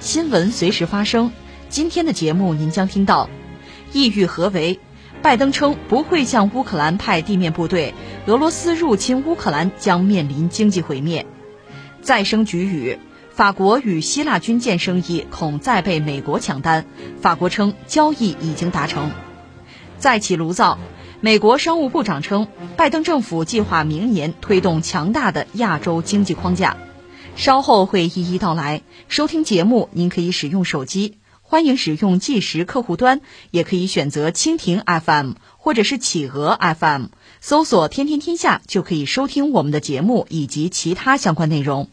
新闻随时发生。今天的节目您将听到：意欲何为？拜登称不会向乌克兰派地面部队，俄罗斯入侵乌克兰将面临经济毁灭。再生局雨，法国与希腊军舰生意恐再被美国抢单，法国称交易已经达成。再起炉灶，美国商务部长称，拜登政府计划明年推动强大的亚洲经济框架。稍后会一一道来。收听节目，您可以使用手机，欢迎使用计时客户端，也可以选择蜻蜓 FM 或者是企鹅 FM，搜索“天天天下”就可以收听我们的节目以及其他相关内容。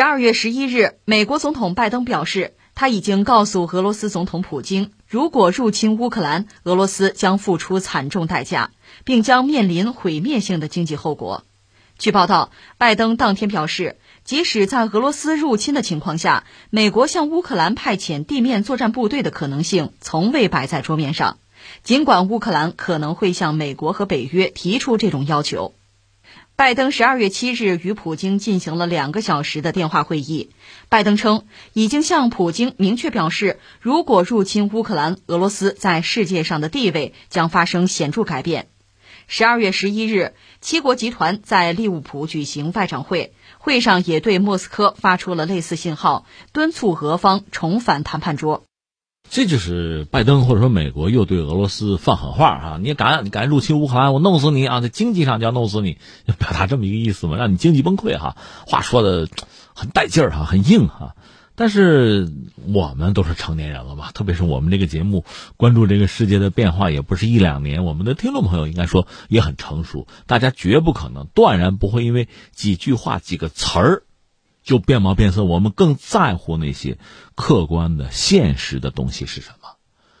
十二月十一日，美国总统拜登表示，他已经告诉俄罗斯总统普京，如果入侵乌克兰，俄罗斯将付出惨重代价，并将面临毁灭性的经济后果。据报道，拜登当天表示，即使在俄罗斯入侵的情况下，美国向乌克兰派遣地面作战部队的可能性从未摆在桌面上，尽管乌克兰可能会向美国和北约提出这种要求。拜登十二月七日与普京进行了两个小时的电话会议。拜登称，已经向普京明确表示，如果入侵乌克兰，俄罗斯在世界上的地位将发生显著改变。十二月十一日，七国集团在利物浦举行外长会，会上也对莫斯科发出了类似信号，敦促俄方重返谈判桌。这就是拜登或者说美国又对俄罗斯放狠话啊！你敢敢入侵乌克兰，我弄死你啊！在经济上就要弄死你，表达这么一个意思嘛，让你经济崩溃哈。话说的很带劲儿哈，很硬哈。但是我们都是成年人了嘛，特别是我们这个节目关注这个世界的变化也不是一两年，我们的听众朋友应该说也很成熟，大家绝不可能断然不会因为几句话几个词儿。就变貌变色，我们更在乎那些客观的、现实的东西是什么？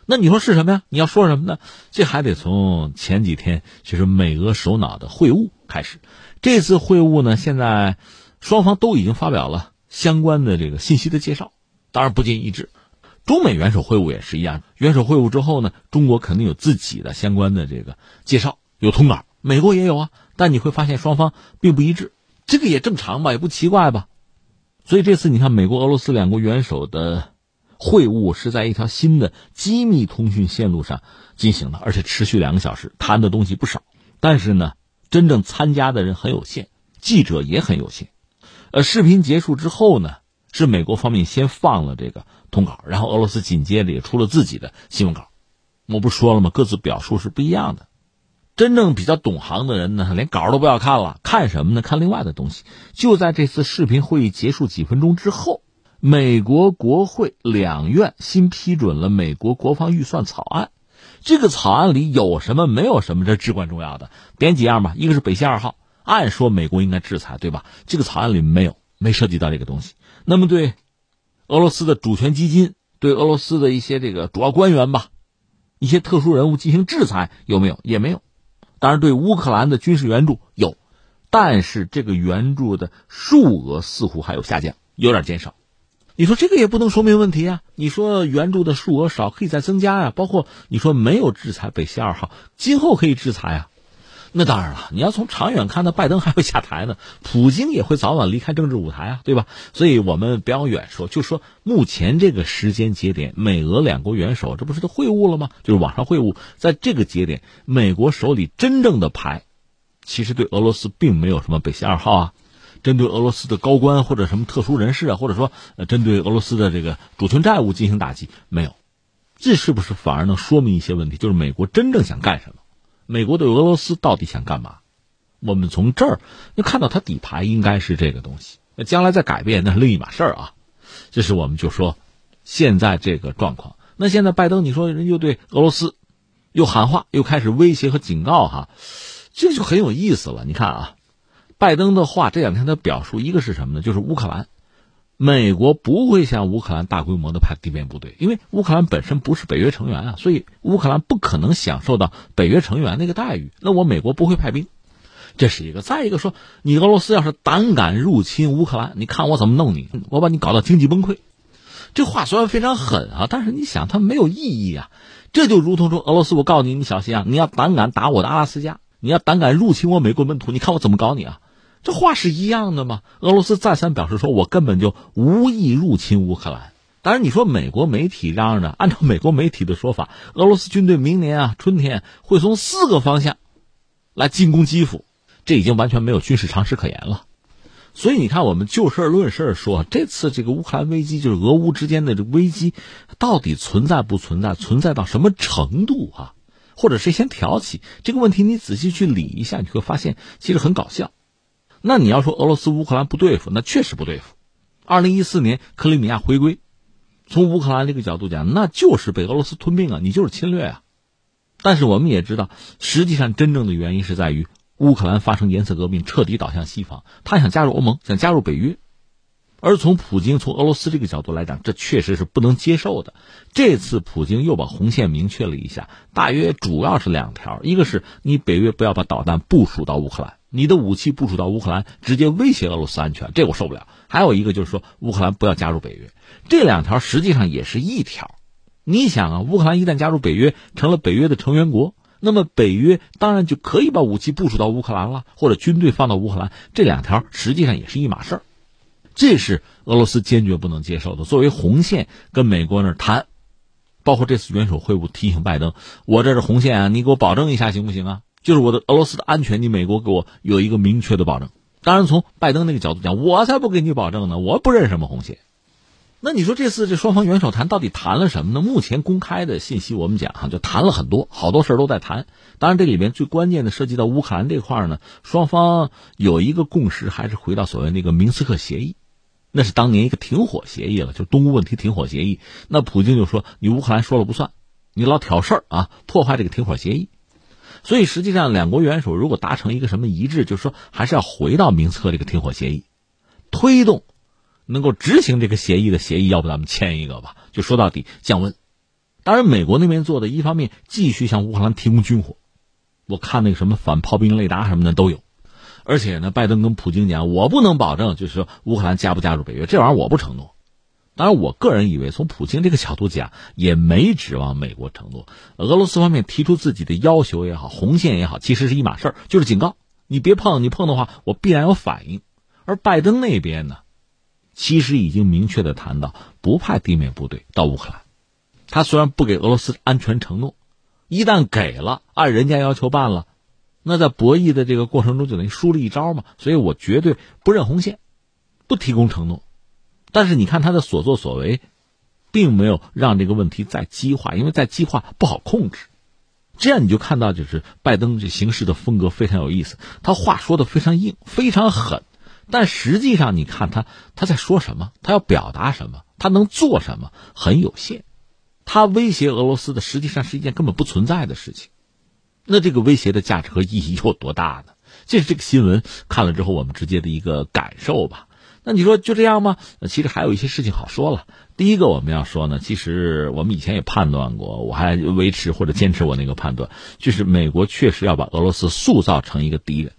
那你说是什么呀？你要说什么呢？这还得从前几天就是美俄首脑的会晤开始。这次会晤呢，现在双方都已经发表了相关的这个信息的介绍，当然不尽一致。中美元首会晤也是一样，元首会晤之后呢，中国肯定有自己的相关的这个介绍，有通稿，美国也有啊。但你会发现双方并不一致，这个也正常吧，也不奇怪吧。所以这次你看，美国、俄罗斯两国元首的会晤是在一条新的机密通讯线路上进行的，而且持续两个小时，谈的东西不少。但是呢，真正参加的人很有限，记者也很有限。呃，视频结束之后呢，是美国方面先放了这个通稿，然后俄罗斯紧接着也出了自己的新闻稿。我不说了吗？各自表述是不一样的。真正比较懂行的人呢，连稿都不要看了，看什么呢？看另外的东西。就在这次视频会议结束几分钟之后，美国国会两院新批准了美国国防预算草案。这个草案里有什么？没有什么？这至关重要的，点几样吧。一个是北溪二号，按说美国应该制裁，对吧？这个草案里没有，没涉及到这个东西。那么对俄罗斯的主权基金，对俄罗斯的一些这个主要官员吧，一些特殊人物进行制裁，有没有？也没有。当然，对乌克兰的军事援助有，但是这个援助的数额似乎还有下降，有点减少。你说这个也不能说明问题啊？你说援助的数额少，可以再增加呀。包括你说没有制裁北溪二号，今后可以制裁啊。那当然了，你要从长远看，那拜登还会下台呢，普京也会早晚离开政治舞台啊，对吧？所以我们不要远说，就说目前这个时间节点，美俄两国元首这不是都会晤了吗？就是网上会晤，在这个节点，美国手里真正的牌，其实对俄罗斯并没有什么北溪二号啊，针对俄罗斯的高官或者什么特殊人士啊，或者说针对俄罗斯的这个主权债务进行打击，没有。这是不是反而能说明一些问题？就是美国真正想干什么？美国对俄罗斯到底想干嘛？我们从这儿就看到它底牌应该是这个东西。那将来再改变那是另一码事儿啊。这是我们就说现在这个状况。那现在拜登，你说人又对俄罗斯又喊话，又开始威胁和警告哈，这就很有意思了。你看啊，拜登的话这两天的表述，一个是什么呢？就是乌克兰。美国不会向乌克兰大规模的派地面部队，因为乌克兰本身不是北约成员啊，所以乌克兰不可能享受到北约成员那个待遇。那我美国不会派兵，这是一个。再一个说，你俄罗斯要是胆敢入侵乌克兰，你看我怎么弄你？我把你搞到经济崩溃。这话虽然非常狠啊，但是你想它没有意义啊。这就如同说，俄罗斯，我告诉你，你小心啊，你要胆敢打我的阿拉斯加，你要胆敢入侵我美国本土，你看我怎么搞你啊？这话是一样的吗？俄罗斯再三表示说，我根本就无意入侵乌克兰。当然，你说美国媒体嚷着，按照美国媒体的说法，俄罗斯军队明年啊春天会从四个方向来进攻基辅，这已经完全没有军事常识可言了。所以你看，我们就事论事说，这次这个乌克兰危机，就是俄乌之间的这危机，到底存在不存在？存在到什么程度啊？或者谁先挑起这个问题？你仔细去理一下，你会发现其实很搞笑。那你要说俄罗斯乌克兰不对付，那确实不对付。二零一四年克里米亚回归，从乌克兰这个角度讲，那就是被俄罗斯吞并啊，你就是侵略啊。但是我们也知道，实际上真正的原因是在于乌克兰发生颜色革命，彻底倒向西方，他想加入欧盟，想加入北约。而从普京、从俄罗斯这个角度来讲，这确实是不能接受的。这次普京又把红线明确了一下，大约主要是两条：一个是你北约不要把导弹部署到乌克兰。你的武器部署到乌克兰，直接威胁俄罗斯安全，这我受不了。还有一个就是说，乌克兰不要加入北约，这两条实际上也是一条。你想啊，乌克兰一旦加入北约，成了北约的成员国，那么北约当然就可以把武器部署到乌克兰了，或者军队放到乌克兰。这两条实际上也是一码事儿，这是俄罗斯坚决不能接受的。作为红线，跟美国那儿谈，包括这次元首会晤提醒拜登，我这是红线啊，你给我保证一下行不行啊？就是我的俄罗斯的安全，你美国给我有一个明确的保证。当然，从拜登那个角度讲，我才不给你保证呢，我不认什么红线。那你说这次这双方元首谈到底谈了什么呢？目前公开的信息我们讲哈，就谈了很多，好多事都在谈。当然，这里面最关键的涉及到乌克兰这块呢，双方有一个共识，还是回到所谓那个明斯克协议，那是当年一个停火协议了，就东乌问题停火协议。那普京就说你乌克兰说了不算，你老挑事儿啊，破坏这个停火协议。所以实际上，两国元首如果达成一个什么一致，就是说还是要回到明斯克这个停火协议，推动能够执行这个协议的协议，要不咱们签一个吧？就说到底降温。当然，美国那边做的一方面继续向乌克兰提供军火，我看那个什么反炮兵雷达什么的都有。而且呢，拜登跟普京讲，我不能保证就是说乌克兰加不加入北约，这玩意儿我不承诺。当然，我个人以为，从普京这个角度讲，也没指望美国承诺。俄罗斯方面提出自己的要求也好，红线也好，其实是一码事儿，就是警告你别碰，你碰的话，我必然有反应。而拜登那边呢，其实已经明确的谈到不派地面部队到乌克兰。他虽然不给俄罗斯安全承诺，一旦给了，按人家要求办了，那在博弈的这个过程中就等于输了一招嘛。所以我绝对不认红线，不提供承诺。但是你看他的所作所为，并没有让这个问题再激化，因为再激化不好控制。这样你就看到，就是拜登这行事的风格非常有意思，他话说的非常硬，非常狠，但实际上你看他他在说什么，他要表达什么，他能做什么很有限。他威胁俄罗斯的实际上是一件根本不存在的事情，那这个威胁的价值和意义有多大呢？这是这个新闻看了之后我们直接的一个感受吧。那你说就这样吗？其实还有一些事情好说了。第一个我们要说呢，其实我们以前也判断过，我还维持或者坚持我那个判断，就是美国确实要把俄罗斯塑造成一个敌人，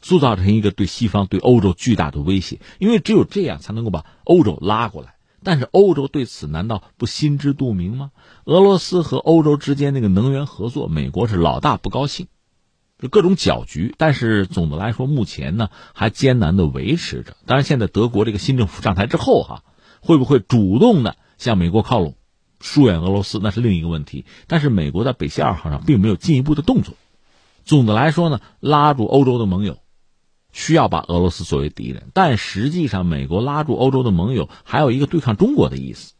塑造成一个对西方、对欧洲巨大的威胁，因为只有这样才能够把欧洲拉过来。但是欧洲对此难道不心知肚明吗？俄罗斯和欧洲之间那个能源合作，美国是老大不高兴。就各种搅局，但是总的来说，目前呢还艰难的维持着。当然，现在德国这个新政府上台之后，哈，会不会主动的向美国靠拢，疏远俄罗斯，那是另一个问题。但是美国在北溪二号上并没有进一步的动作。总的来说呢，拉住欧洲的盟友，需要把俄罗斯作为敌人。但实际上，美国拉住欧洲的盟友，还有一个对抗中国的意思。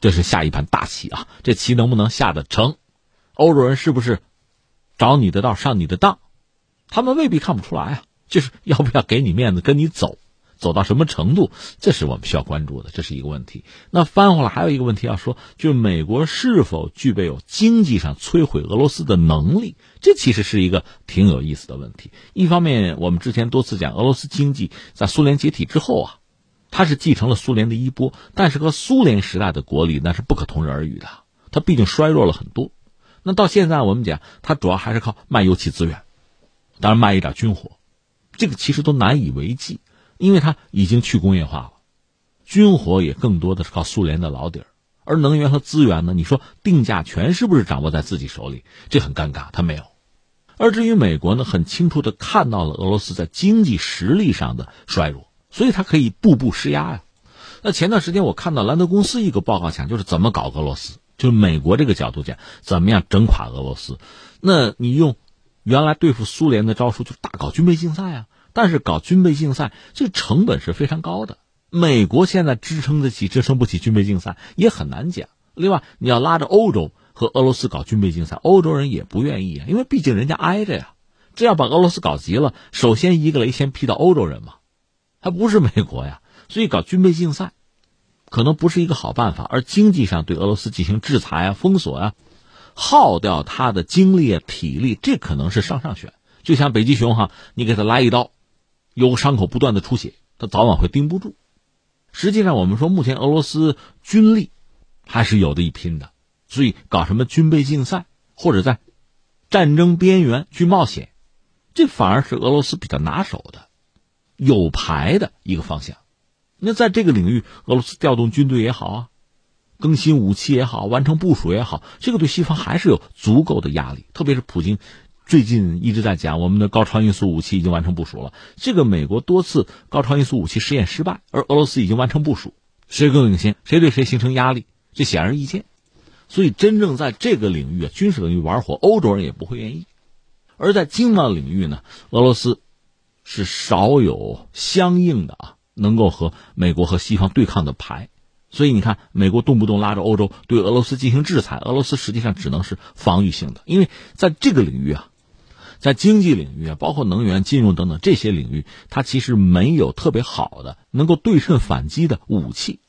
这是下一盘大棋啊！这棋能不能下得成？欧洲人是不是找你的道上你的当？他们未必看不出来啊。就是要不要给你面子跟你走，走到什么程度？这是我们需要关注的，这是一个问题。那翻回来还有一个问题要说，就是美国是否具备有经济上摧毁俄罗斯的能力？这其实是一个挺有意思的问题。一方面，我们之前多次讲，俄罗斯经济在苏联解体之后啊。它是继承了苏联的衣钵，但是和苏联时代的国力那是不可同日而语的。它毕竟衰弱了很多。那到现在我们讲，它主要还是靠卖油气资源，当然卖一点军火，这个其实都难以为继，因为它已经去工业化了。军火也更多的是靠苏联的老底儿，而能源和资源呢？你说定价权是不是掌握在自己手里？这很尴尬，它没有。而至于美国呢，很清楚的看到了俄罗斯在经济实力上的衰弱。所以他可以步步施压呀。那前段时间我看到兰德公司一个报告讲，就是怎么搞俄罗斯，就美国这个角度讲，怎么样整垮俄罗斯。那你用原来对付苏联的招数，就大搞军备竞赛啊。但是搞军备竞赛，这个成本是非常高的。美国现在支撑得起，支撑不起军备竞赛也很难讲。另外，你要拉着欧洲和俄罗斯搞军备竞赛，欧洲人也不愿意啊，因为毕竟人家挨着呀。这要把俄罗斯搞急了，首先一个雷先劈到欧洲人嘛。还不是美国呀，所以搞军备竞赛，可能不是一个好办法。而经济上对俄罗斯进行制裁啊、封锁啊，耗掉他的精力啊、体力，这可能是上上选。就像北极熊哈，你给他来一刀，有伤口不断的出血，他早晚会盯不住。实际上，我们说目前俄罗斯军力还是有的一拼的，所以搞什么军备竞赛或者在战争边缘去冒险，这反而是俄罗斯比较拿手的。有牌的一个方向，那在这个领域，俄罗斯调动军队也好啊，更新武器也好，完成部署也好，这个对西方还是有足够的压力。特别是普京最近一直在讲，我们的高超音速武器已经完成部署了。这个美国多次高超音速武器试验失败，而俄罗斯已经完成部署，谁更领先，谁对谁形成压力，这显而易见。所以，真正在这个领域啊，军事领域玩火，欧洲人也不会愿意。而在经贸领域呢，俄罗斯。是少有相应的啊，能够和美国和西方对抗的牌，所以你看，美国动不动拉着欧洲对俄罗斯进行制裁，俄罗斯实际上只能是防御性的，因为在这个领域啊，在经济领域啊，包括能源、金融等等这些领域，它其实没有特别好的能够对称反击的武器。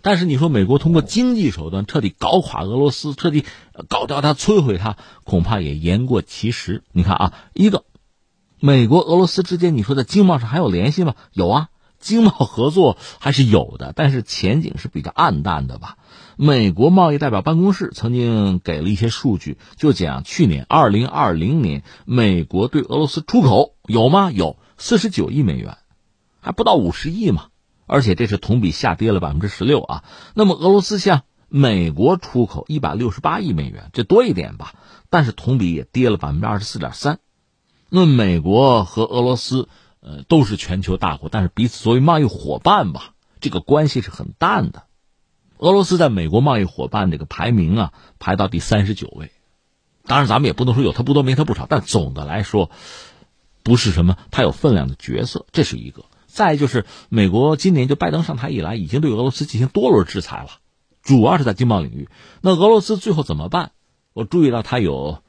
但是你说美国通过经济手段彻底搞垮俄罗斯，彻底搞掉它、摧毁它，恐怕也言过其实。你看啊，一个。美国、俄罗斯之间，你说在经贸上还有联系吗？有啊，经贸合作还是有的，但是前景是比较暗淡的吧。美国贸易代表办公室曾经给了一些数据，就讲去年二零二零年，美国对俄罗斯出口有吗？有四十九亿美元，还不到五十亿嘛，而且这是同比下跌了百分之十六啊。那么俄罗斯向美国出口一百六十八亿美元，这多一点吧，但是同比也跌了百分之二十四点三。那美国和俄罗斯，呃，都是全球大国，但是彼此作为贸易伙伴吧，这个关系是很淡的。俄罗斯在美国贸易伙伴这个排名啊，排到第三十九位。当然，咱们也不能说有它不多没它不少，但总的来说，不是什么太有分量的角色。这是一个。再就是，美国今年就拜登上台以来，已经对俄罗斯进行多轮制裁了，主要是在经贸领域。那俄罗斯最后怎么办？我注意到他有。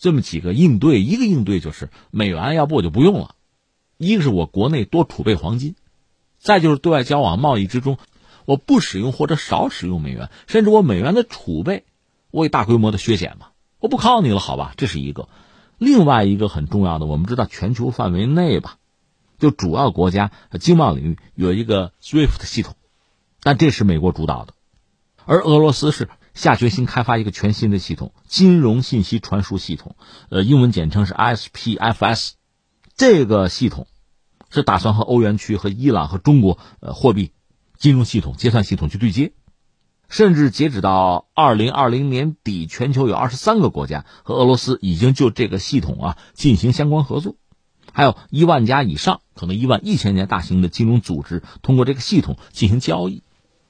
这么几个应对，一个应对就是美元，要不我就不用了；一个是我国内多储备黄金；再就是对外交往贸易之中，我不使用或者少使用美元，甚至我美元的储备，我也大规模的削减嘛，我不靠你了，好吧？这是一个。另外一个很重要的，我们知道全球范围内吧，就主要国家经贸领域有一个 SWIFT 系统，但这是美国主导的，而俄罗斯是。下决心开发一个全新的系统——金融信息传输系统，呃，英文简称是 ISPFS。这个系统是打算和欧元区、和伊朗、和中国呃货币、金融系统、结算系统去对接。甚至截止到二零二零年底，全球有二十三个国家和俄罗斯已经就这个系统啊进行相关合作，还有一万家以上，可能一万一千家大型的金融组织通过这个系统进行交易。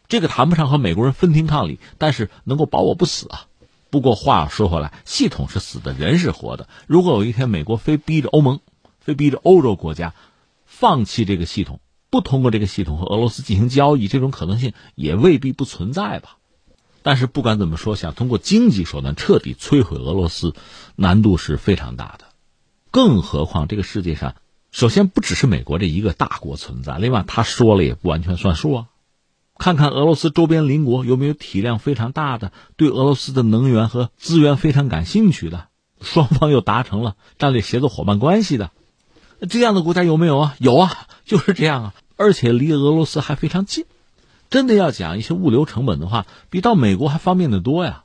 这个谈不上和美国人分庭抗礼，但是能够保我不死啊。不过话说回来，系统是死的，人是活的。如果有一天美国非逼着欧盟，非逼着欧洲国家放弃这个系统，不通过这个系统和俄罗斯进行交易，这种可能性也未必不存在吧。但是不管怎么说，想通过经济手段彻底摧毁俄罗斯，难度是非常大的。更何况这个世界上，首先不只是美国这一个大国存在，另外他说了也不完全算数啊。看看俄罗斯周边邻国有没有体量非常大的、对俄罗斯的能源和资源非常感兴趣的，双方又达成了战略协作伙伴关系的，这样的国家有没有啊？有啊，就是这样啊，而且离俄罗斯还非常近。真的要讲一些物流成本的话，比到美国还方便的多呀。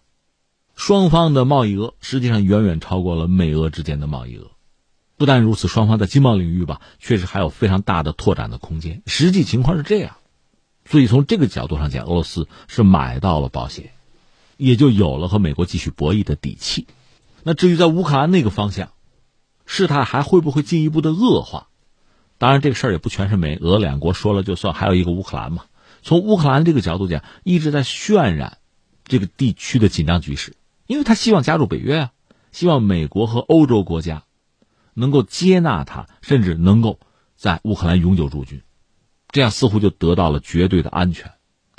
双方的贸易额实际上远远超过了美俄之间的贸易额。不但如此，双方在经贸领域吧，确实还有非常大的拓展的空间。实际情况是这样，所以从这个角度上讲，俄罗斯是买到了保险，也就有了和美国继续博弈的底气。那至于在乌克兰那个方向，事态还会不会进一步的恶化？当然，这个事儿也不全是美俄两国说了就算，还有一个乌克兰嘛。从乌克兰这个角度讲，一直在渲染这个地区的紧张局势，因为他希望加入北约啊，希望美国和欧洲国家能够接纳他，甚至能够在乌克兰永久驻军，这样似乎就得到了绝对的安全。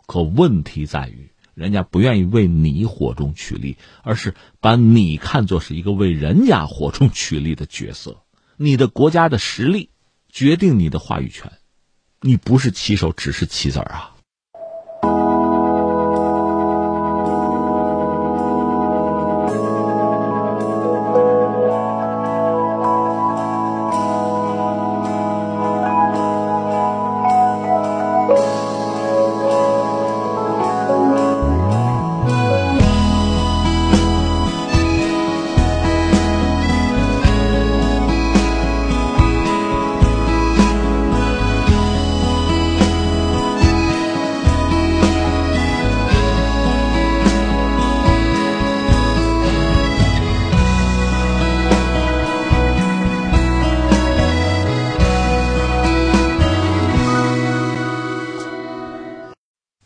可问题在于，人家不愿意为你火中取栗，而是把你看作是一个为人家火中取栗的角色。你的国家的实力决定你的话语权，你不是棋手，只是棋子儿啊。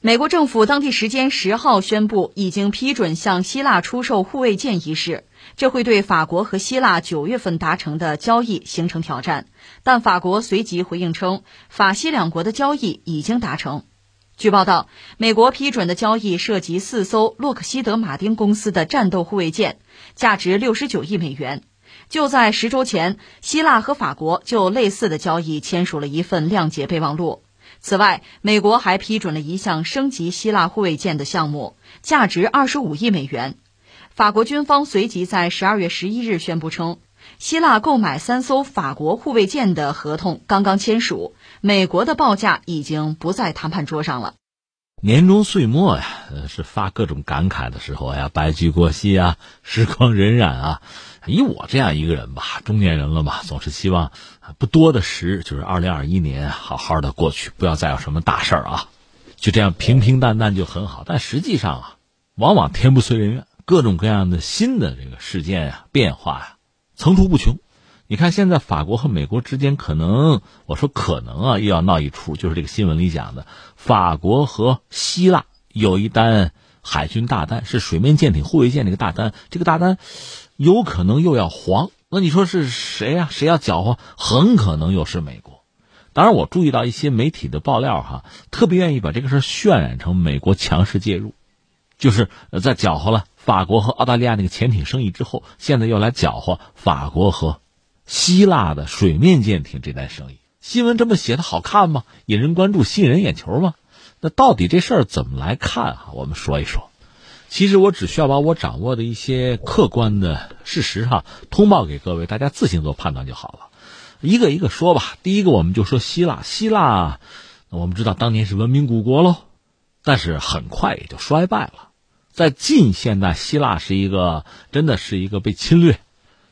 美国政府当地时间十号宣布，已经批准向希腊出售护卫舰一事，这会对法国和希腊九月份达成的交易形成挑战。但法国随即回应称，法西两国的交易已经达成。据报道，美国批准的交易涉及四艘洛克希德马丁公司的战斗护卫舰，价值六十九亿美元。就在十周前，希腊和法国就类似的交易签署了一份谅解备忘录。此外，美国还批准了一项升级希腊护卫舰的项目，价值二十五亿美元。法国军方随即在十二月十一日宣布称，希腊购买三艘法国护卫舰的合同刚刚签署，美国的报价已经不在谈判桌上了。年终岁末呀，是发各种感慨的时候呀，白驹过隙啊，时光荏苒啊。以我这样一个人吧，中年人了嘛，总是希望不多的时，就是二零二一年好好的过去，不要再有什么大事儿啊，就这样平平淡淡就很好。但实际上啊，往往天不遂人愿，各种各样的新的这个事件呀、变化呀，层出不穷。你看现在法国和美国之间可能，我说可能啊，又要闹一出，就是这个新闻里讲的，法国和希腊有一单海军大单，是水面舰艇护卫舰这个大单，这个大单。有可能又要黄，那你说是谁呀？谁要搅和？很可能又是美国。当然，我注意到一些媒体的爆料，哈，特别愿意把这个事渲染成美国强势介入，就是在搅和了法国和澳大利亚那个潜艇生意之后，现在又来搅和法国和希腊的水面舰艇这单生意。新闻这么写的好看吗？引人关注，吸引人眼球吗？那到底这事儿怎么来看啊？我们说一说。其实我只需要把我掌握的一些客观的事实哈通报给各位，大家自行做判断就好了。一个一个说吧。第一个，我们就说希腊。希腊，我们知道当年是文明古国喽，但是很快也就衰败了。在近现代，希腊是一个真的是一个被侵略。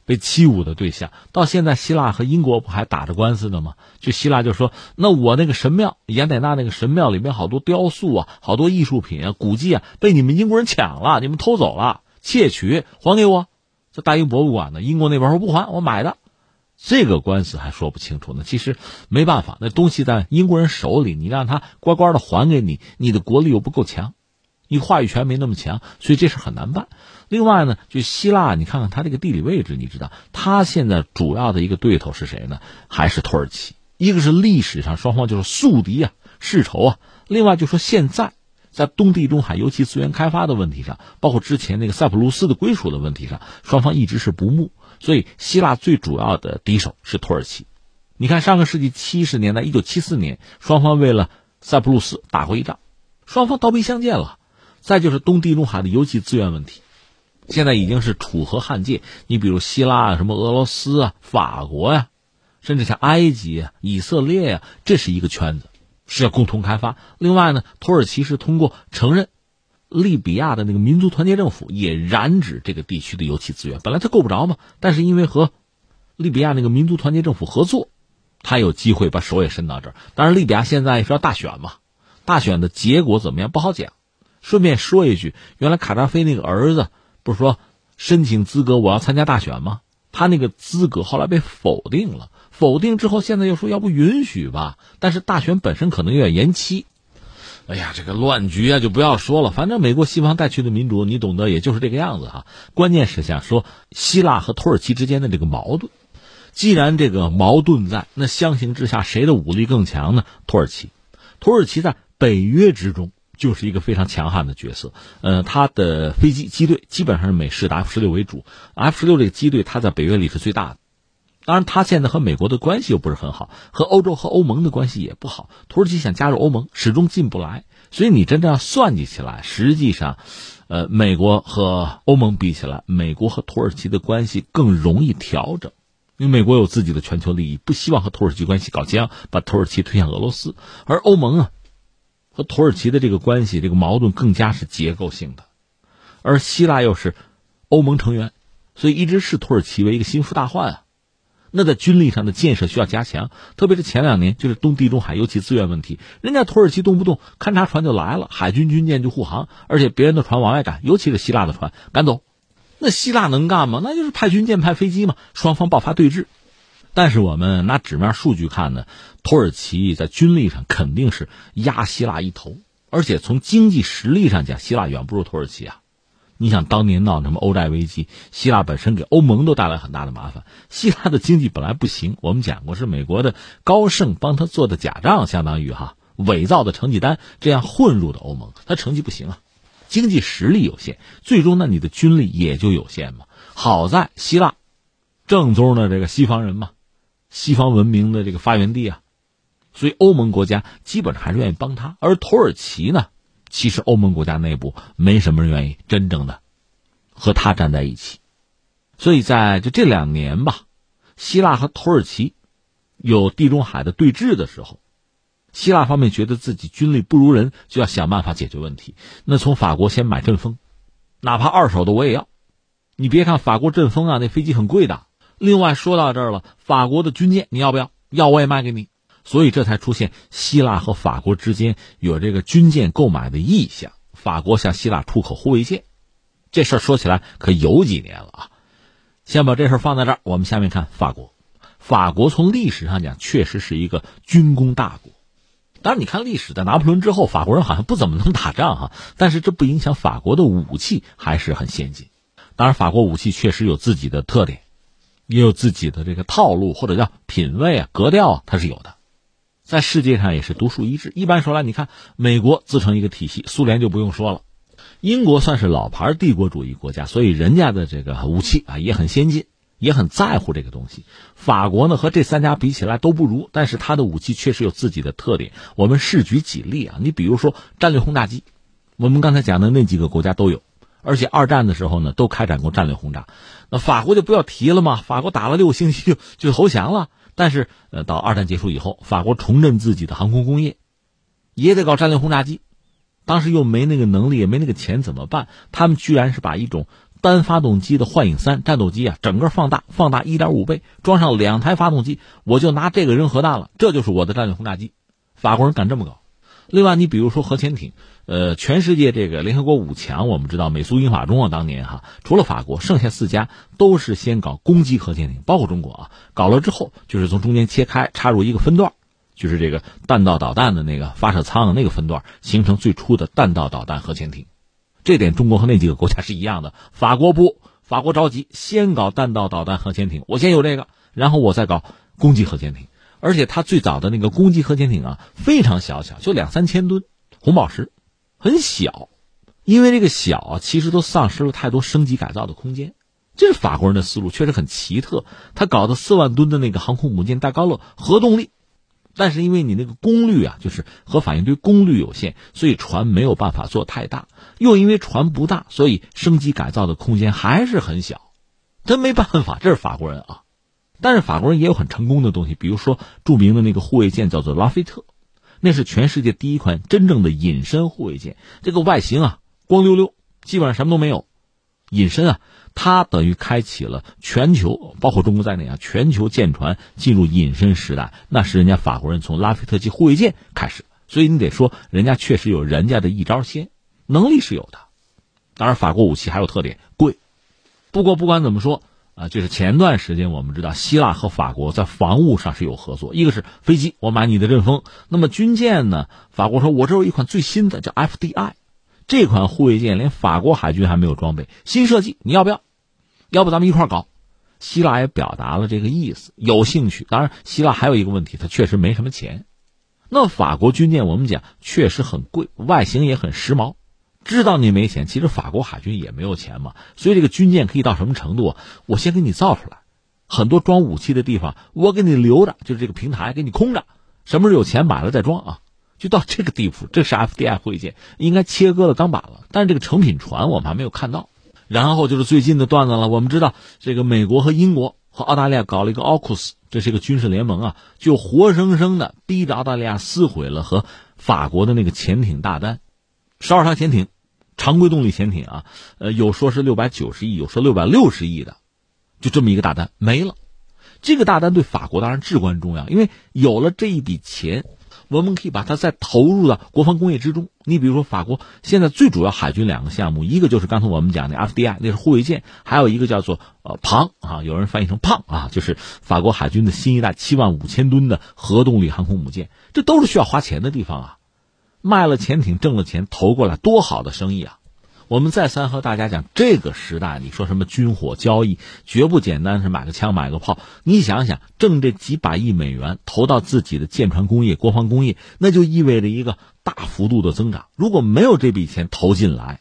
被欺侮的对象，到现在希腊和英国不还打着官司呢吗？就希腊就说：“那我那个神庙雅典娜那个神庙里面好多雕塑啊，好多艺术品啊、古迹啊，被你们英国人抢了，你们偷走了，窃取，还给我。”在大英博物馆呢，英国那边说不还，我买的。这个官司还说不清楚呢。其实没办法，那东西在英国人手里，你让他乖乖的还给你，你的国力又不够强，你话语权没那么强，所以这事很难办。另外呢，就希腊，你看看它这个地理位置，你知道，它现在主要的一个对头是谁呢？还是土耳其？一个是历史上双方就是宿敌啊、世仇啊。另外就说现在，在东地中海油气资源开发的问题上，包括之前那个塞浦路斯的归属的问题上，双方一直是不睦。所以，希腊最主要的敌手是土耳其。你看，上个世纪七十年代，一九七四年，双方为了塞浦路斯打过一仗，双方刀兵相见了。再就是东地中海的油气资源问题，现在已经是楚河汉界。你比如希腊啊，什么俄罗斯啊、法国呀，甚至像埃及啊、以色列呀，这是一个圈子，是要共同开发。另外呢，土耳其是通过承认。利比亚的那个民族团结政府也染指这个地区的油气资源，本来他够不着嘛，但是因为和利比亚那个民族团结政府合作，他有机会把手也伸到这儿。当然，利比亚现在是要大选嘛，大选的结果怎么样不好讲。顺便说一句，原来卡扎菲那个儿子不是说申请资格我要参加大选吗？他那个资格后来被否定了，否定之后现在又说要不允许吧，但是大选本身可能又要延期。哎呀，这个乱局啊，就不要说了。反正美国西方带去的民主，你懂得，也就是这个样子哈。关键是想说，希腊和土耳其之间的这个矛盾，既然这个矛盾在，那相形之下，谁的武力更强呢？土耳其，土耳其在北约之中就是一个非常强悍的角色。呃，他的飞机机队基本上是美式的 F 十六为主，F 十六这个机队，它在北约里是最大的。当然，他现在和美国的关系又不是很好，和欧洲和欧盟的关系也不好。土耳其想加入欧盟，始终进不来。所以你真正要算计起来，实际上，呃，美国和欧盟比起来，美国和土耳其的关系更容易调整，因为美国有自己的全球利益，不希望和土耳其关系搞僵，把土耳其推向俄罗斯。而欧盟啊，和土耳其的这个关系，这个矛盾更加是结构性的。而希腊又是欧盟成员，所以一直视土耳其为一个心腹大患啊。那在军力上的建设需要加强，特别是前两年就是东地中海尤其资源问题，人家土耳其动不动勘察船就来了，海军军舰就护航，而且别人的船往外赶，尤其是希腊的船赶走，那希腊能干吗？那就是派军舰派飞机嘛，双方爆发对峙。但是我们拿纸面数据看呢，土耳其在军力上肯定是压希腊一头，而且从经济实力上讲，希腊远不如土耳其啊。你想当年闹什么欧债危机，希腊本身给欧盟都带来很大的麻烦。希腊的经济本来不行，我们讲过是美国的高盛帮他做的假账，相当于哈伪造的成绩单，这样混入的欧盟，他成绩不行啊，经济实力有限，最终呢你的军力也就有限嘛。好在希腊正宗的这个西方人嘛，西方文明的这个发源地啊，所以欧盟国家基本上还是愿意帮他，而土耳其呢？其实欧盟国家内部没什么人愿意真正的和他站在一起，所以在就这两年吧，希腊和土耳其有地中海的对峙的时候，希腊方面觉得自己军力不如人，就要想办法解决问题。那从法国先买阵风，哪怕二手的我也要。你别看法国阵风啊，那飞机很贵的。另外说到这儿了，法国的军舰你要不要？要我也卖给你。所以这才出现希腊和法国之间有这个军舰购买的意向，法国向希腊出口护卫舰，这事儿说起来可有几年了啊！先把这事儿放在这儿，我们下面看法国。法国从历史上讲确实是一个军工大国，当然你看历史，在拿破仑之后，法国人好像不怎么能打仗哈，但是这不影响法国的武器还是很先进。当然，法国武器确实有自己的特点，也有自己的这个套路或者叫品味啊、格调啊，它是有的。在世界上也是独树一帜。一般说来，你看美国自成一个体系，苏联就不用说了。英国算是老牌帝国主义国家，所以人家的这个武器啊也很先进，也很在乎这个东西。法国呢和这三家比起来都不如，但是它的武器确实有自己的特点。我们试举几例啊，你比如说战略轰炸机，我们刚才讲的那几个国家都有，而且二战的时候呢都开展过战略轰炸。那法国就不要提了嘛，法国打了六星期就 就投降了。但是，呃，到二战结束以后，法国重振自己的航空工业，也得搞战略轰炸机。当时又没那个能力，也没那个钱，怎么办？他们居然是把一种单发动机的幻影三战斗机啊，整个放大，放大一点五倍，装上两台发动机，我就拿这个扔核弹了，这就是我的战略轰炸机。法国人敢这么搞。另外，你比如说核潜艇。呃，全世界这个联合国五强，我们知道美苏英法中啊，当年哈，除了法国，剩下四家都是先搞攻击核潜艇，包括中国啊，搞了之后就是从中间切开，插入一个分段，就是这个弹道导弹的那个发射舱的那个分段，形成最初的弹道导弹核潜艇。这点中国和那几个国家是一样的，法国不，法国着急，先搞弹道导弹核潜艇，我先有这个，然后我再搞攻击核潜艇。而且它最早的那个攻击核潜艇啊，非常小巧，就两三千吨，红宝石。很小，因为这个小啊，其实都丧失了太多升级改造的空间。这是法国人的思路，确实很奇特。他搞的四万吨的那个航空母舰戴高乐核动力，但是因为你那个功率啊，就是核反应堆功率有限，所以船没有办法做太大。又因为船不大，所以升级改造的空间还是很小。真没办法，这是法国人啊。但是法国人也有很成功的东西，比如说著名的那个护卫舰叫做拉菲特，那是全世界第一款真正的隐身护卫舰。这个外形啊，光溜溜，基本上什么都没有，隐身啊。它等于开启了全球，包括中国在内啊，全球舰船进入隐身时代。那是人家法国人从拉菲特级护卫舰开始，所以你得说，人家确实有人家的一招先，能力是有的。当然，法国武器还有特点，贵。不过不管怎么说啊，就是前段时间我们知道，希腊和法国在防务上是有合作，一个是飞机，我买你的阵风。那么军舰呢？法国说，我这有一款最新的，叫 FDI，这款护卫舰连法国海军还没有装备，新设计，你要不要？要不咱们一块搞？希腊也表达了这个意思，有兴趣。当然，希腊还有一个问题，它确实没什么钱。那法国军舰我们讲确实很贵，外形也很时髦。知道你没钱，其实法国海军也没有钱嘛。所以这个军舰可以到什么程度？我先给你造出来，很多装武器的地方我给你留着，就是这个平台给你空着，什么时候有钱买了再装啊？就到这个地步。这是 FDI 会见，应该切割了钢板了，但是这个成品船我们还没有看到。然后就是最近的段子了。我们知道，这个美国和英国和澳大利亚搞了一个奥库斯，这是一个军事联盟啊，就活生生的逼着澳大利亚撕毁了和法国的那个潜艇大单，十二艘潜艇，常规动力潜艇啊，呃，有说是六百九十亿，有说六百六十亿的，就这么一个大单没了。这个大单对法国当然至关重要，因为有了这一笔钱。我们可以把它再投入到国防工业之中。你比如说，法国现在最主要海军两个项目，一个就是刚才我们讲的 FDI，那是护卫舰；还有一个叫做呃庞啊，有人翻译成胖啊，就是法国海军的新一代七万五千吨的核动力航空母舰。这都是需要花钱的地方啊，卖了潜艇挣了钱投过来，多好的生意啊！我们再三和大家讲，这个时代，你说什么军火交易，绝不简单是买个枪买个炮。你想想，挣这几百亿美元投到自己的舰船工业、国防工业，那就意味着一个大幅度的增长。如果没有这笔钱投进来，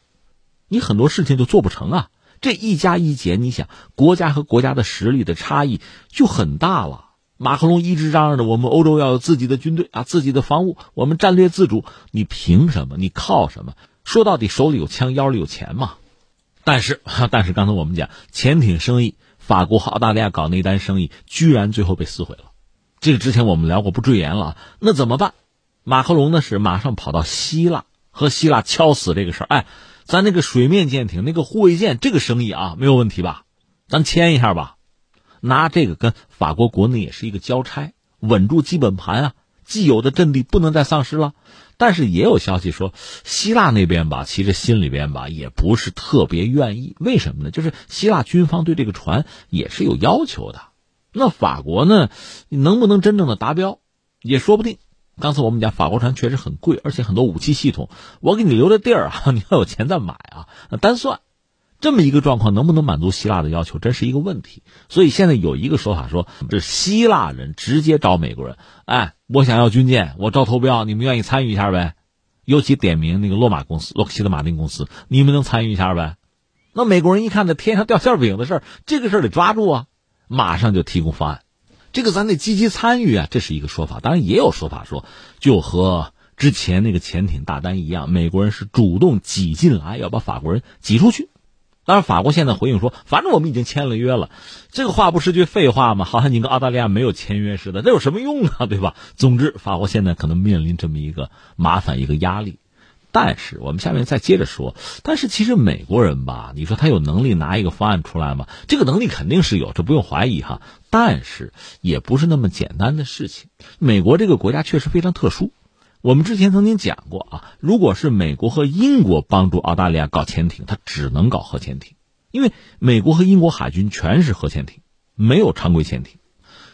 你很多事情就做不成啊。这一加一减，你想，国家和国家的实力的差异就很大了。马克龙一直嚷嚷着我们欧洲要有自己的军队啊，自己的防务，我们战略自主。你凭什么？你靠什么？说到底，手里有枪，腰里有钱嘛。但是，但是刚才我们讲潜艇生意，法国和澳大利亚搞那单生意，居然最后被撕毁了。这个之前我们聊过，不赘言了。那怎么办？马克龙呢是马上跑到希腊，和希腊敲死这个事儿。哎，咱那个水面舰艇、那个护卫舰，这个生意啊，没有问题吧？咱签一下吧，拿这个跟法国国内也是一个交差，稳住基本盘啊，既有的阵地不能再丧失了。但是也有消息说，希腊那边吧，其实心里边吧也不是特别愿意。为什么呢？就是希腊军方对这个船也是有要求的。那法国呢，能不能真正的达标，也说不定。刚才我们讲，法国船确实很贵，而且很多武器系统，我给你留的地儿啊，你要有钱再买啊，单算。这么一个状况能不能满足希腊的要求，真是一个问题。所以现在有一个说法说，这希腊人直接找美国人，哎，我想要军舰，我招投标，你们愿意参与一下呗？尤其点名那个洛马公司、洛克希德马丁公司，你们能参与一下呗？那美国人一看这天上掉馅饼的事儿，这个事儿得抓住啊，马上就提供方案。这个咱得积极参与啊，这是一个说法。当然也有说法说，就和之前那个潜艇大单一样，美国人是主动挤进来，要把法国人挤出去。当然，法国现在回应说：“反正我们已经签了约了，这个话不是句废话吗？好像你跟澳大利亚没有签约似的，这有什么用啊？对吧？”总之，法国现在可能面临这么一个麻烦、一个压力。但是，我们下面再接着说。但是，其实美国人吧，你说他有能力拿一个方案出来吗？这个能力肯定是有，这不用怀疑哈。但是，也不是那么简单的事情。美国这个国家确实非常特殊。我们之前曾经讲过啊，如果是美国和英国帮助澳大利亚搞潜艇，它只能搞核潜艇，因为美国和英国海军全是核潜艇，没有常规潜艇。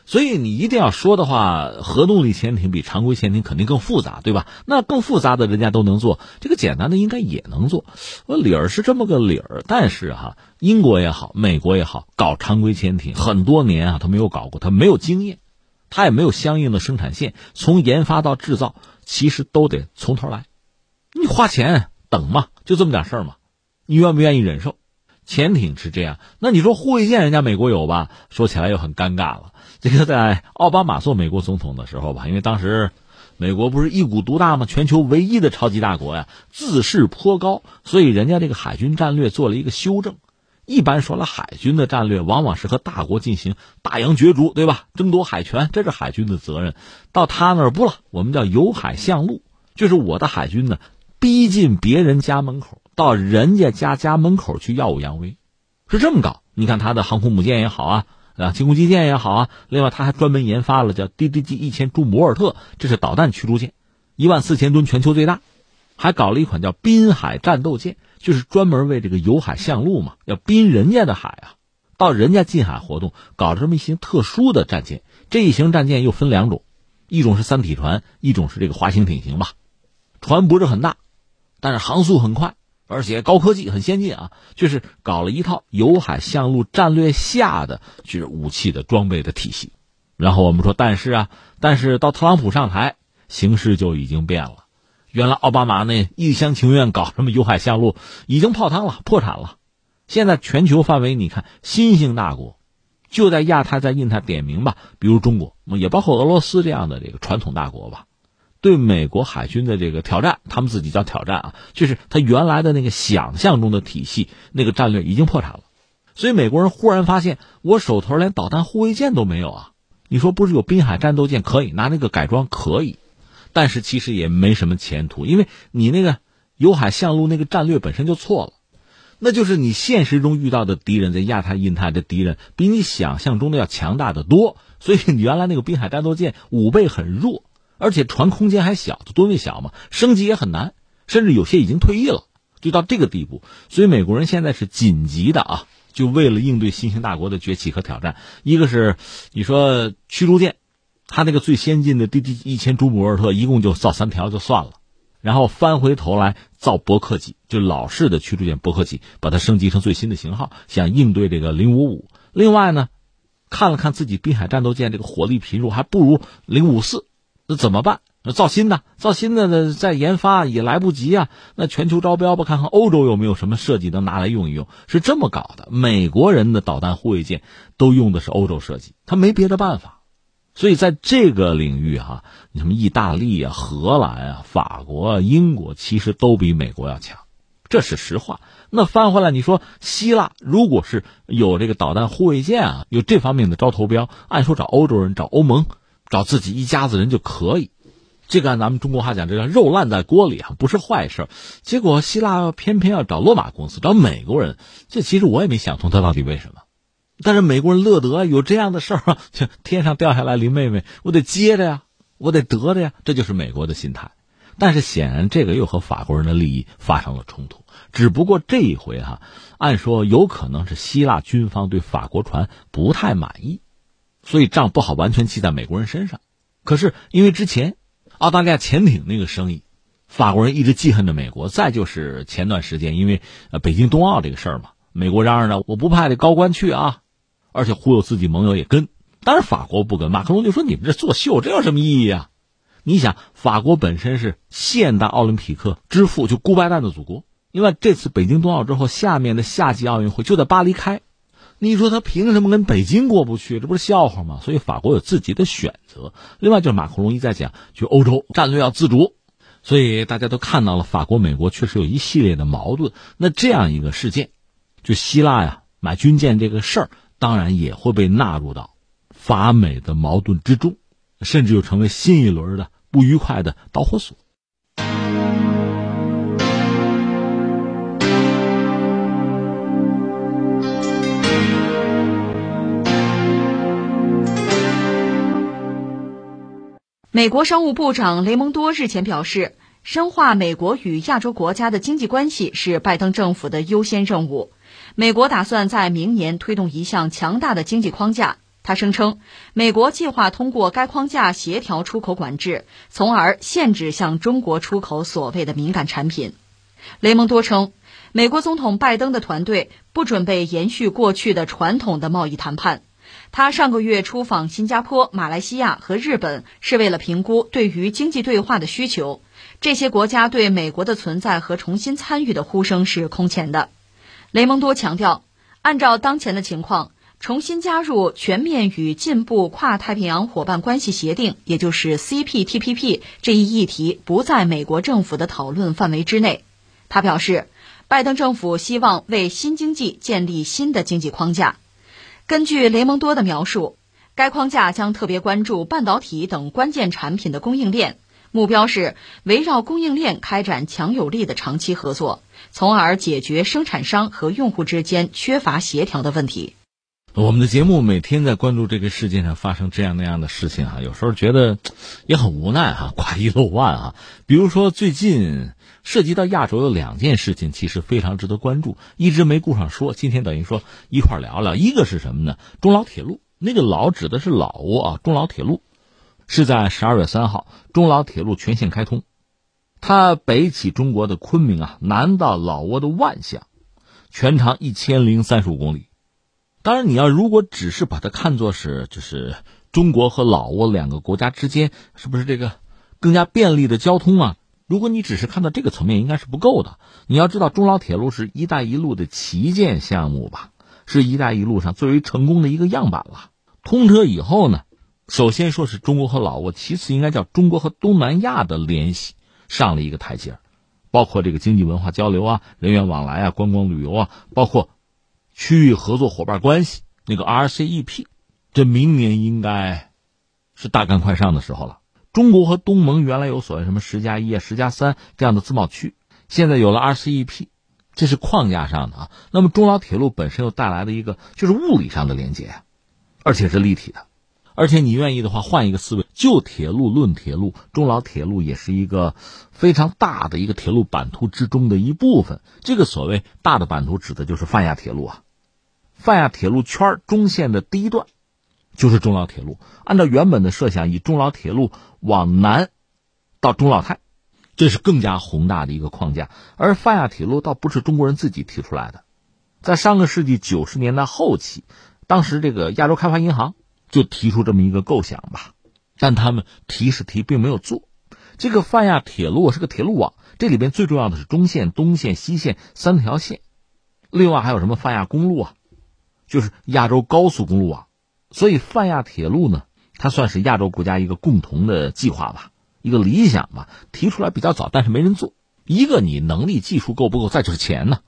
所以你一定要说的话，核动力潜艇比常规潜艇肯定更复杂，对吧？那更复杂的人家都能做，这个简单的应该也能做。我理儿是这么个理儿，但是哈，英国也好，美国也好，搞常规潜艇很多年啊，他没有搞过，他没有经验，他也没有相应的生产线，从研发到制造。其实都得从头来，你花钱等嘛，就这么点事儿嘛，你愿不愿意忍受？潜艇是这样，那你说护卫舰人家美国有吧？说起来又很尴尬了。这个在奥巴马做美国总统的时候吧，因为当时美国不是一股独大吗？全球唯一的超级大国呀，自视颇高，所以人家这个海军战略做了一个修正。一般说了，海军的战略往往是和大国进行大洋角逐，对吧？争夺海权，这是海军的责任。到他那儿不了，我们叫由海向陆，就是我的海军呢，逼近别人家门口。到人家家家门口去耀武扬威，是这么搞。你看他的航空母舰也好啊，啊，轻攻击舰也好啊。另外，他还专门研发了叫 DDG 一千朱摩尔特，这是导弹驱逐舰，一万四千吨，全球最大。还搞了一款叫滨海战斗舰，就是专门为这个游海向陆嘛，要滨人家的海啊，到人家近海活动，搞这么一型特殊的战舰。这一型战舰又分两种，一种是三体船，一种是这个滑行艇型吧。船不是很大，但是航速很快。而且高科技很先进啊，就是搞了一套游海向陆战略下的就是武器的装备的体系。然后我们说，但是啊，但是到特朗普上台，形势就已经变了。原来奥巴马那一厢情愿搞什么由海下陆，已经泡汤了，破产了。现在全球范围，你看新兴大国就在亚太、在印太点名吧，比如中国，也包括俄罗斯这样的这个传统大国吧。对美国海军的这个挑战，他们自己叫挑战啊，就是他原来的那个想象中的体系，那个战略已经破产了，所以美国人忽然发现，我手头连导弹护卫舰都没有啊！你说不是有滨海战斗舰可以拿那个改装可以，但是其实也没什么前途，因为你那个由海向陆那个战略本身就错了，那就是你现实中遇到的敌人在亚太、印太的敌人比你想象中的要强大的多，所以你原来那个滨海战斗舰武备很弱。而且船空间还小，吨位小嘛，升级也很难，甚至有些已经退役了，就到这个地步。所以美国人现在是紧急的啊，就为了应对新兴大国的崛起和挑战。一个是你说驱逐舰，他那个最先进的 DD 一千朱姆尔特一共就造三条就算了，然后翻回头来造伯克级，就老式的驱逐舰伯克级，把它升级成最新的型号，想应对这个零五五。另外呢，看了看自己滨海战斗舰这个火力频数还不如零五四。那怎么办？那造新的，造新的呢？再研发也来不及啊！那全球招标吧，看看欧洲有没有什么设计能拿来用一用。是这么搞的。美国人的导弹护卫舰都用的是欧洲设计，他没别的办法。所以在这个领域哈，什么意大利啊、荷兰啊、法国、啊英国，其实都比美国要强，这是实话。那翻回来，你说希腊如果是有这个导弹护卫舰啊，有这方面的招投标，按说找欧洲人，找欧盟。找自己一家子人就可以，这个按咱们中国话讲，这叫肉烂在锅里啊，不是坏事。结果希腊偏偏要找罗马公司，找美国人，这其实我也没想通他到底为什么。但是美国人乐得有这样的事儿啊，天上掉下来林妹妹，我得接着呀，我得得着呀，这就是美国的心态。但是显然这个又和法国人的利益发生了冲突。只不过这一回哈，按说有可能是希腊军方对法国船不太满意。所以账不好完全记在美国人身上，可是因为之前澳大利亚潜艇那个生意，法国人一直记恨着美国。再就是前段时间因为呃北京冬奥这个事儿嘛，美国嚷嚷着我不派这高官去啊，而且忽悠自己盟友也跟，当然法国不跟。马克龙就说你们这作秀，这有什么意义啊？你想，法国本身是现代奥林匹克之父，就孤白蛋的祖国。另外，这次北京冬奥之后，下面的夏季奥运会就在巴黎开。你说他凭什么跟北京过不去？这不是笑话吗？所以法国有自己的选择。另外就是马克龙一再讲，就欧洲战略要自主，所以大家都看到了，法国、美国确实有一系列的矛盾。那这样一个事件，就希腊呀买军舰这个事儿，当然也会被纳入到法美的矛盾之中，甚至又成为新一轮的不愉快的导火索。美国商务部长雷蒙多日前表示，深化美国与亚洲国家的经济关系是拜登政府的优先任务。美国打算在明年推动一项强大的经济框架。他声称，美国计划通过该框架协调出口管制，从而限制向中国出口所谓的敏感产品。雷蒙多称，美国总统拜登的团队不准备延续过去的传统的贸易谈判。他上个月出访新加坡、马来西亚和日本，是为了评估对于经济对话的需求。这些国家对美国的存在和重新参与的呼声是空前的。雷蒙多强调，按照当前的情况，重新加入全面与进步跨太平洋伙伴关系协定，也就是 CPTPP 这一议题不在美国政府的讨论范围之内。他表示，拜登政府希望为新经济建立新的经济框架。根据雷蒙多的描述，该框架将特别关注半导体等关键产品的供应链。目标是围绕供应链开展强有力的长期合作，从而解决生产商和用户之间缺乏协调的问题。我们的节目每天在关注这个世界上发生这样那样的事情啊，有时候觉得也很无奈哈，挂一漏万啊。比如说最近涉及到亚洲有两件事情，其实非常值得关注，一直没顾上说，今天等于说一块聊聊。一个是什么呢？中老铁路，那个老指的是老挝啊，中老铁路。是在十二月三号，中老铁路全线开通，它北起中国的昆明啊，南到老挝的万象，全长一千零三十五公里。当然，你要如果只是把它看作是就是中国和老挝两个国家之间是不是这个更加便利的交通啊？如果你只是看到这个层面，应该是不够的。你要知道，中老铁路是一带一路的旗舰项目吧，是一带一路上最为成功的一个样板了。通车以后呢？首先说是中国和老挝，其次应该叫中国和东南亚的联系上了一个台阶包括这个经济文化交流啊、人员往来啊、观光旅游啊，包括区域合作伙伴关系那个 RCEP，这明年应该是大干快上的时候了。中国和东盟原来有所谓什么十加一啊、十加三这样的自贸区，现在有了 RCEP，这是框架上的啊。那么中老铁路本身又带来的一个就是物理上的连接而且是立体的。而且你愿意的话，换一个思维，就铁路论铁路，中老铁路也是一个非常大的一个铁路版图之中的一部分。这个所谓大的版图，指的就是泛亚铁路啊。泛亚铁路圈中线的第一段，就是中老铁路。按照原本的设想，以中老铁路往南到中老泰，这是更加宏大的一个框架。而泛亚铁路倒不是中国人自己提出来的，在上个世纪九十年代后期，当时这个亚洲开发银行。就提出这么一个构想吧，但他们提是提，并没有做。这个泛亚铁路是个铁路网，这里边最重要的是中线、东线、西线三条线，另外还有什么泛亚公路啊，就是亚洲高速公路网。所以泛亚铁路呢，它算是亚洲国家一个共同的计划吧，一个理想吧，提出来比较早，但是没人做。一个你能力技术够不够，再就是钱呢。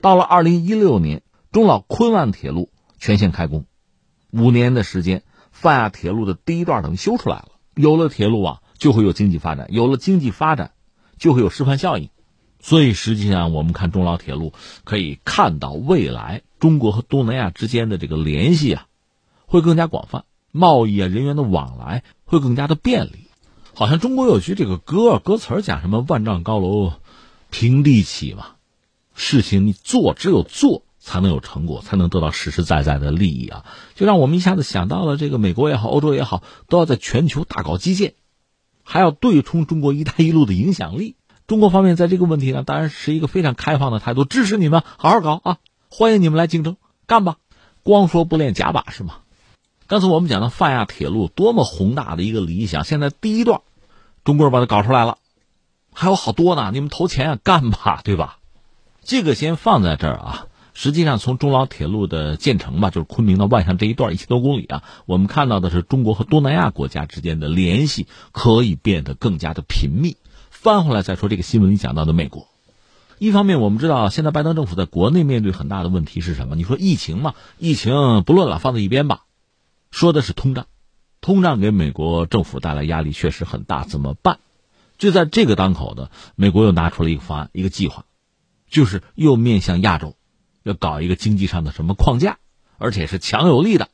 到了二零一六年，中老昆万铁路全线开工。五年的时间，泛亚铁路的第一段等于修出来了。有了铁路网，就会有经济发展；有了经济发展，就会有示范效应。所以，实际上我们看中老铁路，可以看到未来中国和东南亚之间的这个联系啊，会更加广泛，贸易啊、人员的往来会更加的便利。好像中国有句这个歌，歌词讲什么“万丈高楼平地起”嘛，事情你做，只有做。才能有成果，才能得到实实在在的利益啊！就让我们一下子想到了，这个美国也好，欧洲也好，都要在全球大搞基建，还要对冲中国“一带一路”的影响力。中国方面在这个问题上，当然是一个非常开放的态度，支持你们好好搞啊，欢迎你们来竞争，干吧！光说不练假把式嘛。刚才我们讲的泛亚铁路多么宏大的一个理想，现在第一段，中国人把它搞出来了，还有好多呢，你们投钱啊，干吧，对吧？这个先放在这儿啊。实际上，从中老铁路的建成吧，就是昆明到万象这一段一千多公里啊，我们看到的是中国和东南亚国家之间的联系可以变得更加的频密。翻回来再说这个新闻里讲到的美国，一方面我们知道现在拜登政府在国内面对很大的问题是什么？你说疫情嘛，疫情不论了，放在一边吧，说的是通胀，通胀给美国政府带来压力确实很大，怎么办？就在这个当口的，美国又拿出了一个方案，一个计划，就是又面向亚洲。要搞一个经济上的什么框架，而且是强有力的，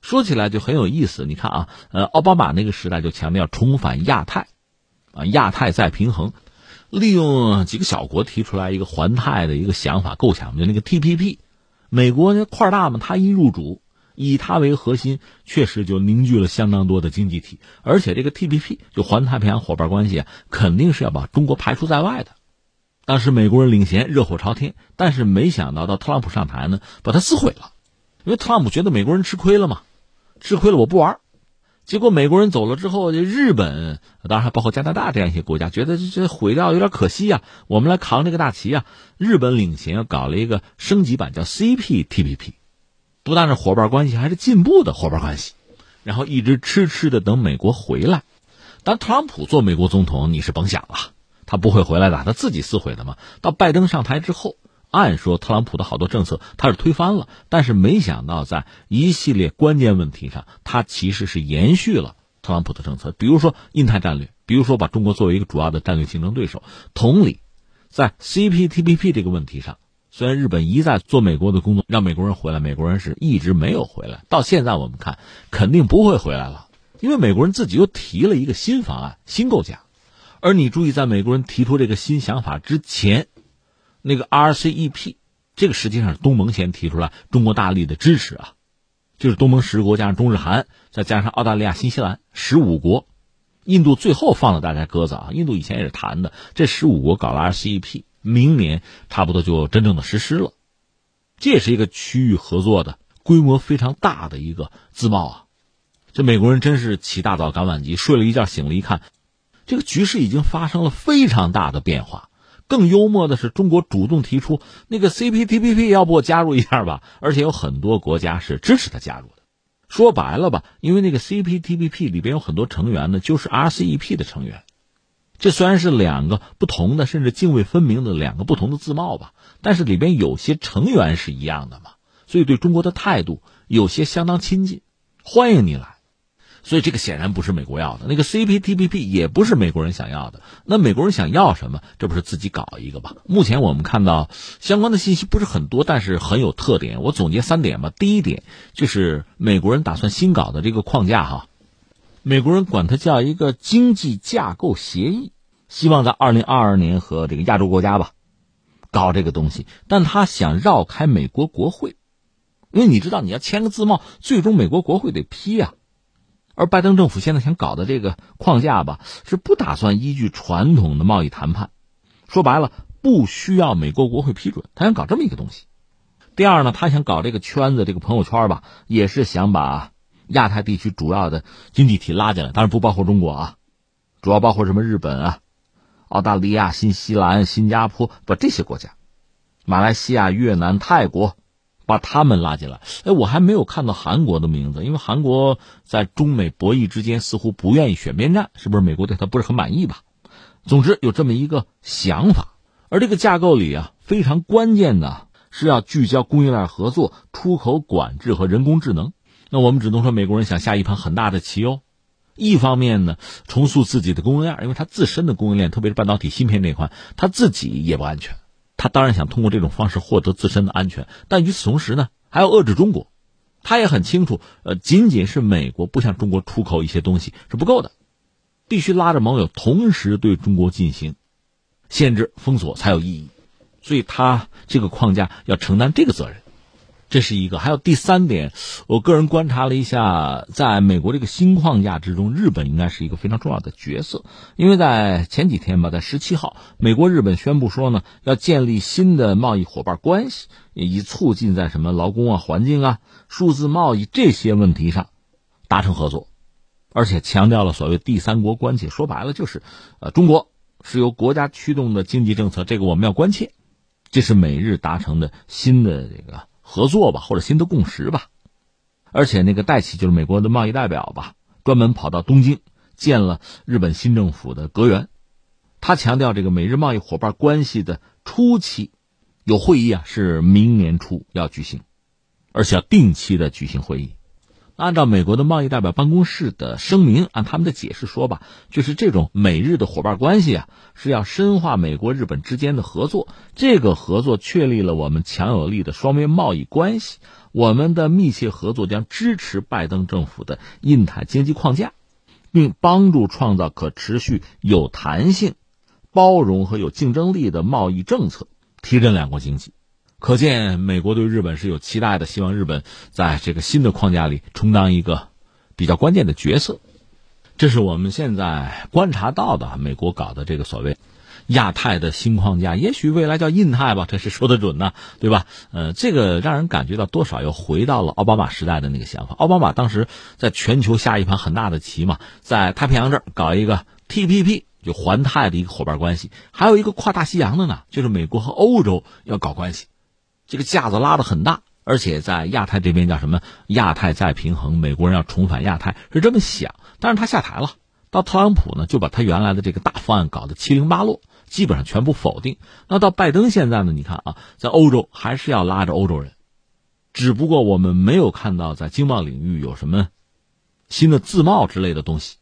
说起来就很有意思。你看啊，呃，奥巴马那个时代就强调重返亚太，啊，亚太再平衡，利用几个小国提出来一个环太的一个想法构想，就那个 TPP。美国那块大嘛，他一入主，以它为核心，确实就凝聚了相当多的经济体，而且这个 TPP 就环太平洋伙伴关系啊，肯定是要把中国排除在外的。当时美国人领衔，热火朝天，但是没想到到特朗普上台呢，把它撕毁了。因为特朗普觉得美国人吃亏了嘛，吃亏了我不玩。结果美国人走了之后，这日本当然还包括加拿大这样一些国家，觉得这这毁掉有点可惜啊，我们来扛这个大旗啊。日本领衔搞了一个升级版，叫 CPTPP，不但是伙伴关系，还是进步的伙伴关系。然后一直痴痴的等美国回来。当特朗普做美国总统，你是甭想了，他不会回来的，他自己撕毁的嘛。到拜登上台之后。按说特朗普的好多政策他是推翻了，但是没想到在一系列关键问题上，他其实是延续了特朗普的政策。比如说印太战略，比如说把中国作为一个主要的战略竞争对手。同理，在 CPTPP 这个问题上，虽然日本一再做美国的工作，让美国人回来，美国人是一直没有回来。到现在我们看，肯定不会回来了，因为美国人自己又提了一个新方案、新构架。而你注意，在美国人提出这个新想法之前。那个 RCEP，这个实际上是东盟先提出来，中国大力的支持啊，就是东盟十国加上中日韩，再加上澳大利亚、新西兰十五国，印度最后放了大家鸽子啊。印度以前也是谈的，这十五国搞了 RCEP，明年差不多就真正的实施了。这也是一个区域合作的规模非常大的一个自贸啊。这美国人真是起大早赶晚集，睡了一觉醒了一看，这个局势已经发生了非常大的变化。更幽默的是，中国主动提出那个 CPTPP，要不我加入一下吧？而且有很多国家是支持他加入的。说白了吧，因为那个 CPTPP 里边有很多成员呢，就是 RCEP 的成员。这虽然是两个不同的，甚至泾渭分明的两个不同的自贸吧，但是里边有些成员是一样的嘛，所以对中国的态度有些相当亲近，欢迎你来。所以这个显然不是美国要的，那个 CPTPP 也不是美国人想要的。那美国人想要什么？这不是自己搞一个吧？目前我们看到相关的信息不是很多，但是很有特点。我总结三点吧。第一点就是美国人打算新搞的这个框架哈，美国人管它叫一个经济架构协议，希望在二零二二年和这个亚洲国家吧搞这个东西，但他想绕开美国国会，因为你知道你要签个自贸，最终美国国会得批呀。而拜登政府现在想搞的这个框架吧，是不打算依据传统的贸易谈判，说白了不需要美国国会批准，他想搞这么一个东西。第二呢，他想搞这个圈子，这个朋友圈吧，也是想把亚太地区主要的经济体拉进来，当然不包括中国啊，主要包括什么日本啊、澳大利亚、新西兰、新加坡，把这些国家，马来西亚、越南、泰国。把他们拉进来，哎，我还没有看到韩国的名字，因为韩国在中美博弈之间似乎不愿意选边站，是不是美国对他不是很满意吧？总之有这么一个想法，而这个架构里啊，非常关键的是要聚焦供应链合作、出口管制和人工智能。那我们只能说美国人想下一盘很大的棋哦。一方面呢，重塑自己的供应链，因为他自身的供应链，特别是半导体芯片这一块，他自己也不安全。他当然想通过这种方式获得自身的安全，但与此同时呢，还要遏制中国。他也很清楚，呃，仅仅是美国不向中国出口一些东西是不够的，必须拉着盟友同时对中国进行限制封锁才有意义。所以，他这个框架要承担这个责任。这是一个，还有第三点，我个人观察了一下，在美国这个新框架之中，日本应该是一个非常重要的角色，因为在前几天吧，在十七号，美国日本宣布说呢，要建立新的贸易伙伴关系，以促进在什么劳工啊、环境啊、数字贸易这些问题上达成合作，而且强调了所谓第三国关系，说白了就是，呃，中国是由国家驱动的经济政策，这个我们要关切，这是美日达成的新的这个。合作吧，或者新的共识吧，而且那个戴奇就是美国的贸易代表吧，专门跑到东京见了日本新政府的阁员，他强调这个美日贸易伙伴关系的初期有会议啊，是明年初要举行，而且要定期的举行会议。按照美国的贸易代表办公室的声明，按他们的解释说吧，就是这种美日的伙伴关系啊，是要深化美国日本之间的合作。这个合作确立了我们强有力的双边贸易关系。我们的密切合作将支持拜登政府的印太经济框架，并帮助创造可持续、有弹性、包容和有竞争力的贸易政策，提振两国经济。可见，美国对日本是有期待的，希望日本在这个新的框架里充当一个比较关键的角色。这是我们现在观察到的美国搞的这个所谓亚太的新框架，也许未来叫印太吧，这是说得准呢，对吧？呃，这个让人感觉到多少又回到了奥巴马时代的那个想法。奥巴马当时在全球下一盘很大的棋嘛，在太平洋这儿搞一个 TPP，就环太的一个伙伴关系，还有一个跨大西洋的呢，就是美国和欧洲要搞关系，这个架子拉得很大。而且在亚太这边叫什么？亚太再平衡，美国人要重返亚太是这么想，但是他下台了。到特朗普呢，就把他原来的这个大方案搞得七零八落，基本上全部否定。那到拜登现在呢？你看啊，在欧洲还是要拉着欧洲人，只不过我们没有看到在经贸领域有什么新的自贸之类的东西，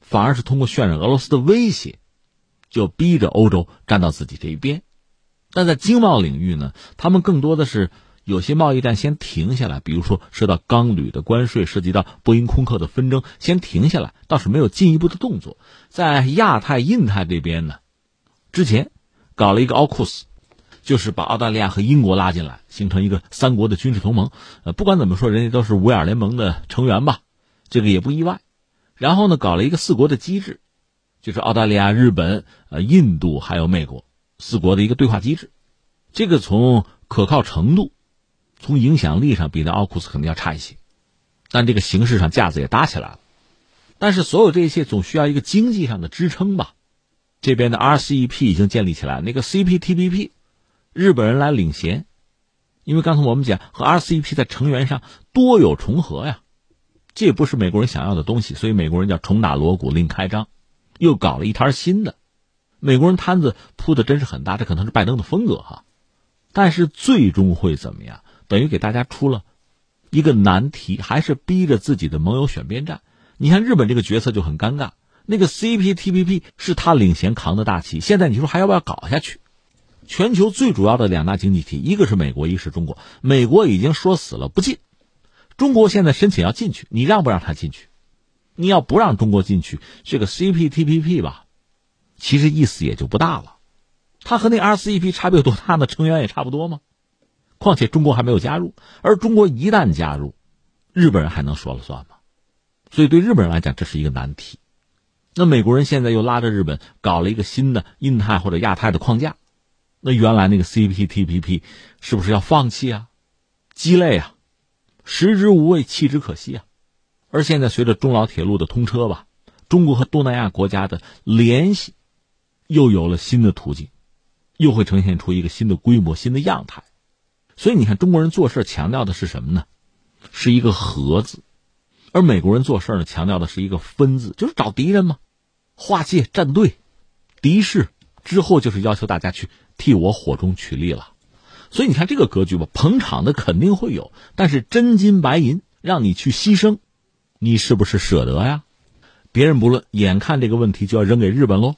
反而是通过渲染俄罗斯的威胁，就逼着欧洲站到自己这一边。但在经贸领域呢，他们更多的是。有些贸易战先停下来，比如说涉及到钢铝的关税，涉及到波音空客的纷争，先停下来，倒是没有进一步的动作。在亚太、印太这边呢，之前搞了一个奥库斯，就是把澳大利亚和英国拉进来，形成一个三国的军事同盟。呃，不管怎么说，人家都是五眼联盟的成员吧，这个也不意外。然后呢，搞了一个四国的机制，就是澳大利亚、日本、呃、印度还有美国四国的一个对话机制。这个从可靠程度。从影响力上比那奥库斯肯定要差一些，但这个形式上架子也搭起来了。但是所有这一切总需要一个经济上的支撑吧？这边的 RCEP 已经建立起来，那个 CPTPP，日本人来领衔，因为刚才我们讲和 RCEP 在成员上多有重合呀，这也不是美国人想要的东西，所以美国人叫重打锣鼓另开张，又搞了一摊新的。美国人摊子铺的真是很大，这可能是拜登的风格哈。但是最终会怎么样？等于给大家出了一个难题，还是逼着自己的盟友选边站。你看日本这个决策就很尴尬，那个 CPTPP 是他领衔扛的大旗，现在你说还要不要搞下去？全球最主要的两大经济体，一个是美国，一个是中国。美国已经说死了不进，中国现在申请要进去，你让不让他进去？你要不让中国进去，这个 CPTPP 吧，其实意思也就不大了。它和那 RCEP 差别有多大呢？成员也差不多吗？况且中国还没有加入，而中国一旦加入，日本人还能说了算吗？所以对日本人来讲，这是一个难题。那美国人现在又拉着日本搞了一个新的印太或者亚太的框架，那原来那个 CPTPP 是不是要放弃啊？鸡肋啊，食之无味，弃之可惜啊。而现在随着中老铁路的通车吧，中国和东南亚国家的联系又有了新的途径，又会呈现出一个新的规模、新的样态。所以你看，中国人做事强调的是什么呢？是一个和字，而美国人做事呢，强调的是一个分字，就是找敌人嘛，划界站队，敌视之后就是要求大家去替我火中取栗了。所以你看这个格局吧，捧场的肯定会有，但是真金白银让你去牺牲，你是不是舍得呀？别人不论，眼看这个问题就要扔给日本喽。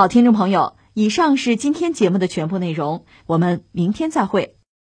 好，听众朋友，以上是今天节目的全部内容，我们明天再会。